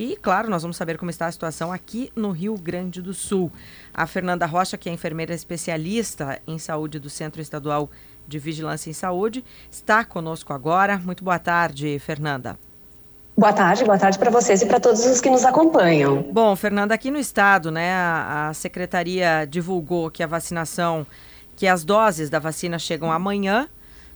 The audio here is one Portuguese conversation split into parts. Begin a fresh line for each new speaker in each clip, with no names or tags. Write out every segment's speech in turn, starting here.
E, claro, nós vamos saber como está a situação aqui no Rio Grande do Sul. A Fernanda Rocha, que é enfermeira especialista em saúde do Centro Estadual de Vigilância em Saúde, está conosco agora. Muito boa tarde, Fernanda.
Boa tarde, boa tarde para vocês e para todos os que nos acompanham.
Bom, Fernanda, aqui no estado, né, a, a secretaria divulgou que a vacinação, que as doses da vacina chegam amanhã,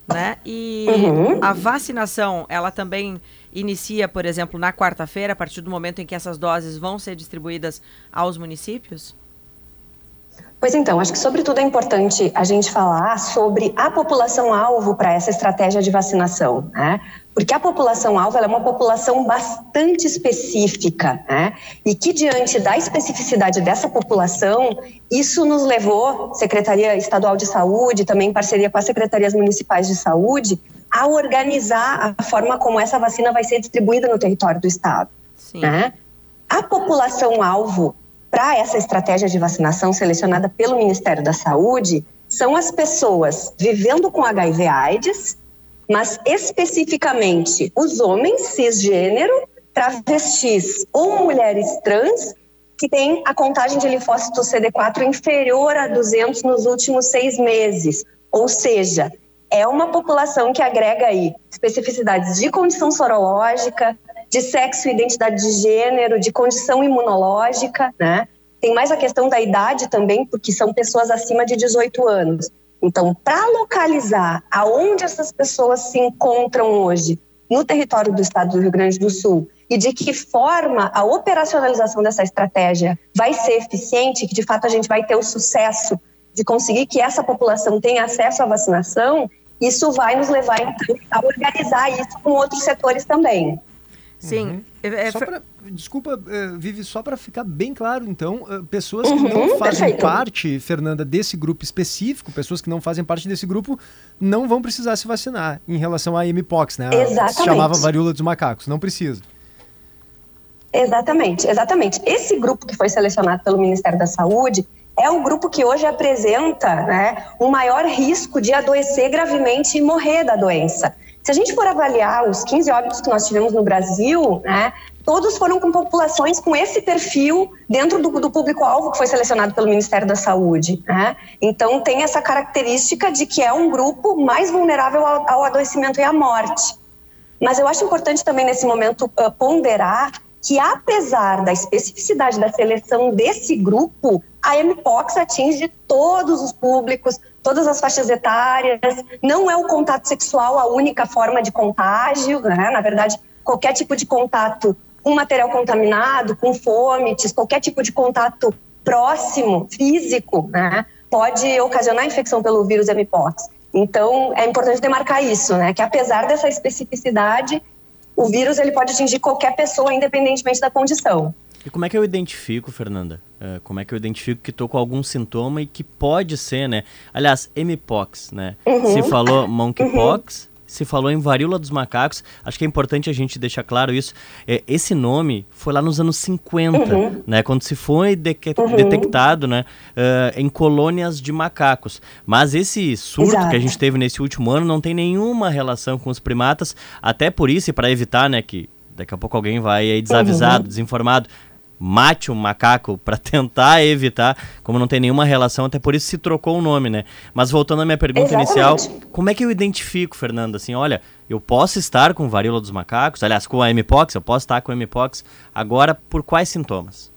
né? E uhum. a vacinação, ela também inicia, por exemplo, na quarta-feira, a partir do momento em que essas doses vão ser distribuídas aos municípios?
Pois então, acho que sobretudo é importante a gente falar sobre a população-alvo para essa estratégia de vacinação, né? Porque a população-alvo é uma população bastante específica, né? E que diante da especificidade dessa população, isso nos levou, Secretaria Estadual de Saúde, também em parceria com as secretarias municipais de saúde, a organizar a forma como essa vacina vai ser distribuída no território do estado. Sim. Né? A população-alvo para essa estratégia de vacinação selecionada pelo Ministério da Saúde são as pessoas vivendo com HIV/AIDS, mas especificamente os homens cisgênero, travestis ou mulheres trans que têm a contagem de linfócito CD4 inferior a 200 nos últimos seis meses, ou seja, é uma população que agrega aí especificidades de condição sorológica, de sexo e identidade de gênero, de condição imunológica, né? Tem mais a questão da idade também, porque são pessoas acima de 18 anos. Então, para localizar aonde essas pessoas se encontram hoje no território do estado do Rio Grande do Sul e de que forma a operacionalização dessa estratégia vai ser eficiente, que de fato a gente vai ter o sucesso de conseguir que essa população tenha acesso à vacinação, isso vai nos levar então a organizar isso com outros setores também.
Sim. Uhum.
É, é, pra, desculpa, uh, Vivi, só para ficar bem claro, então, pessoas uhum, que não fazem perfeito. parte, Fernanda, desse grupo específico, pessoas que não fazem parte desse grupo, não vão precisar se vacinar em relação à MPOX, né?
Exatamente.
Se chamava varíola dos macacos, não precisa.
Exatamente, exatamente. Esse grupo que foi selecionado pelo Ministério da Saúde, é o grupo que hoje apresenta né, um maior risco de adoecer gravemente e morrer da doença. Se a gente for avaliar os 15 óbitos que nós tivemos no Brasil, né, todos foram com populações com esse perfil dentro do, do público-alvo que foi selecionado pelo Ministério da Saúde. Né? Então, tem essa característica de que é um grupo mais vulnerável ao, ao adoecimento e à morte. Mas eu acho importante também, nesse momento, uh, ponderar que, apesar da especificidade da seleção desse grupo, a MPOX atinge todos os públicos, todas as faixas etárias. Não é o contato sexual a única forma de contágio, né? Na verdade, qualquer tipo de contato com material contaminado, com fomites, qualquer tipo de contato próximo, físico, né? Pode ocasionar infecção pelo vírus MPOX. Então, é importante demarcar isso, né? Que apesar dessa especificidade, o vírus ele pode atingir qualquer pessoa, independentemente da condição.
E como é que eu identifico, Fernanda? Uh, como é que eu identifico que estou com algum sintoma e que pode ser, né? Aliás, mpox, né? Uhum. Se falou monkeypox, uhum se falou em varíola dos macacos. Acho que é importante a gente deixar claro isso. É, esse nome foi lá nos anos 50, uhum. né? Quando se foi de uhum. detectado, né? Uh, em colônias de macacos. Mas esse surto Exato. que a gente teve nesse último ano não tem nenhuma relação com os primatas. Até por isso, e para evitar, né, que daqui a pouco alguém vai aí desavisado, uhum. desinformado mate um macaco para tentar evitar, como não tem nenhuma relação, até por isso se trocou o nome, né? Mas voltando à minha pergunta Exatamente. inicial, como é que eu identifico, Fernando, assim, olha, eu posso estar com varíola dos macacos, aliás, com a mpox, eu posso estar com a mpox, agora por quais sintomas?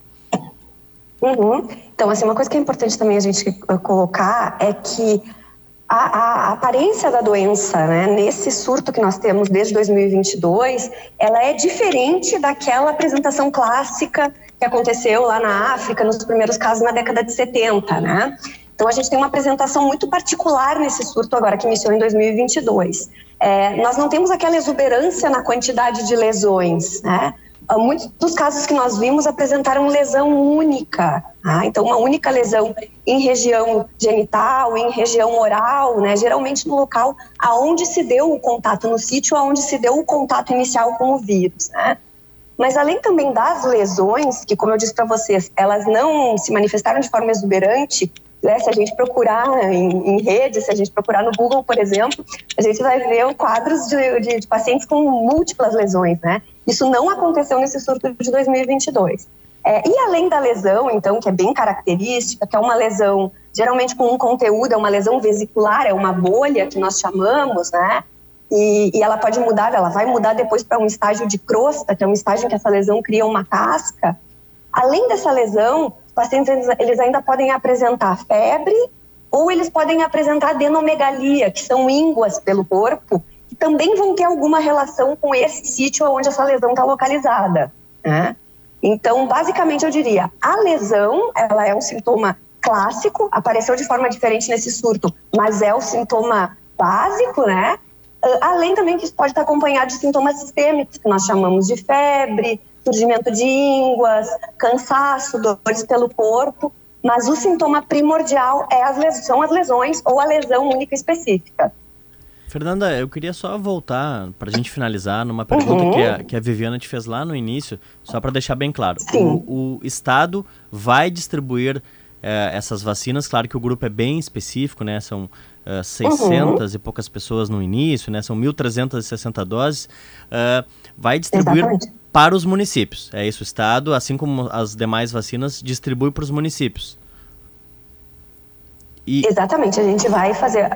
Uhum. Então, assim, uma coisa que é importante também a gente uh, colocar é que a, a, aparência da doença, né, nesse surto que nós temos desde 2022, ela é diferente daquela apresentação clássica que aconteceu lá na África, nos primeiros casos na década de 70, né? Então, a gente tem uma apresentação muito particular nesse surto agora, que iniciou em 2022. É, nós não temos aquela exuberância na quantidade de lesões, né? Ah, muitos dos casos que nós vimos apresentaram lesão única, tá? então uma única lesão em região genital, em região oral, né? geralmente no local aonde se deu o contato, no sítio aonde se deu o contato inicial com o vírus. Né? Mas além também das lesões, que como eu disse para vocês, elas não se manifestaram de forma exuberante, né? se a gente procurar em, em rede, se a gente procurar no Google, por exemplo, a gente vai ver quadros de, de, de pacientes com múltiplas lesões, né? Isso não aconteceu nesse surto de 2022. É, e além da lesão, então, que é bem característica, que é uma lesão geralmente com um conteúdo, é uma lesão vesicular, é uma bolha que nós chamamos, né? E, e ela pode mudar, ela vai mudar depois para um estágio de crosta, que é um estágio em que essa lesão cria uma casca. Além dessa lesão, os pacientes eles ainda podem apresentar febre ou eles podem apresentar adenomegalia, que são ínguas pelo corpo, também vão ter alguma relação com esse sítio onde essa lesão está localizada. Né? Então, basicamente, eu diria, a lesão, ela é um sintoma clássico, apareceu de forma diferente nesse surto, mas é o sintoma básico, né? Ah, além também que isso pode estar acompanhado de sintomas sistêmicos, que nós chamamos de febre, surgimento de ínguas, cansaço, dores pelo corpo, mas o sintoma primordial é as são as lesões ou a lesão única específica.
Fernanda, eu queria só voltar para a gente finalizar numa pergunta uhum. que, a, que a Viviana te fez lá no início, só para deixar bem claro. O, o, Estado vai distribuir eh, essas vacinas, claro que o grupo é bem específico, né? São uh, 600 uhum. e poucas pessoas no início, né? São 1.360 doses. Uh, vai distribuir Exatamente. para os municípios. É isso, o Estado, assim como as demais vacinas, distribui para os municípios.
E... Exatamente, a gente vai fazer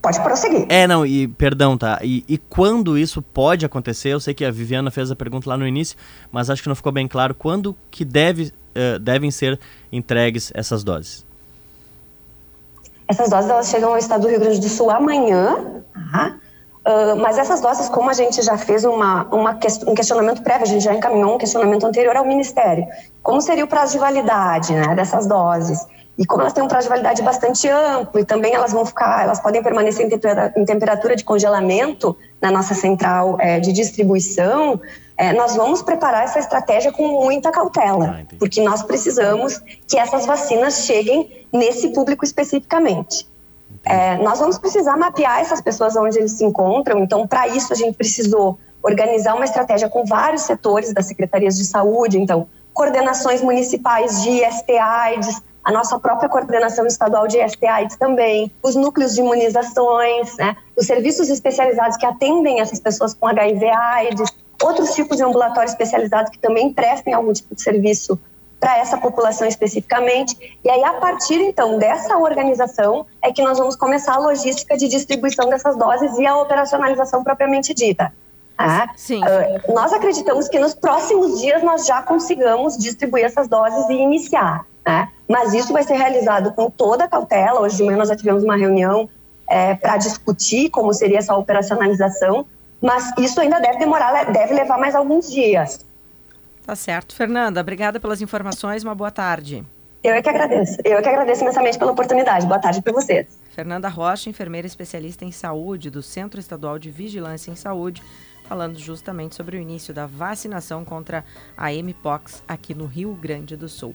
Pode prosseguir.
É, não, e perdão, tá? E, e, quando isso pode acontecer? Eu sei que a Viviana fez a pergunta lá no início, mas acho que não ficou bem claro. Quando que deve, uh, devem ser entregues essas doses?
Essas doses elas chegam ao estado do Rio Grande do Sul amanhã? Uh, mas essas doses, como a gente já fez uma, uma um questionamento prévio, a gente já encaminhou um questionamento anterior ao Ministério, como seria o prazo de validade né, dessas doses? E como elas têm um prazo de validade bastante amplo e também elas vão ficar, elas podem permanecer em, temperatura, em temperatura de congelamento na nossa central é, de distribuição, é, nós vamos preparar essa estratégia com muita cautela, ah, porque nós precisamos que essas vacinas cheguem nesse público especificamente. É, nós vamos precisar mapear essas pessoas onde eles se encontram, então, para isso, a gente precisou organizar uma estratégia com vários setores das secretarias de saúde, então, coordenações municipais de STIs, a nossa própria coordenação estadual de STIs também, os núcleos de imunizações, né, os serviços especializados que atendem essas pessoas com HIV/AIDS, outros tipos de ambulatórios especializados que também prestem algum tipo de serviço para essa população especificamente. E aí, a partir então dessa organização, é que nós vamos começar a logística de distribuição dessas doses e a operacionalização propriamente dita. Sim. Uh, nós acreditamos que nos próximos dias nós já consigamos distribuir essas doses e iniciar. Né? Mas isso vai ser realizado com toda a cautela. Hoje de manhã nós já tivemos uma reunião é, para discutir como seria essa operacionalização, mas isso ainda deve demorar, deve levar mais alguns dias.
Tá certo. Fernanda, obrigada pelas informações, uma boa tarde.
Eu é que agradeço. Eu é que agradeço imensamente pela oportunidade. Boa tarde para vocês.
Fernanda Rocha, enfermeira especialista em saúde do Centro Estadual de Vigilância em Saúde, falando justamente sobre o início da vacinação contra a Mpox aqui no Rio Grande do Sul.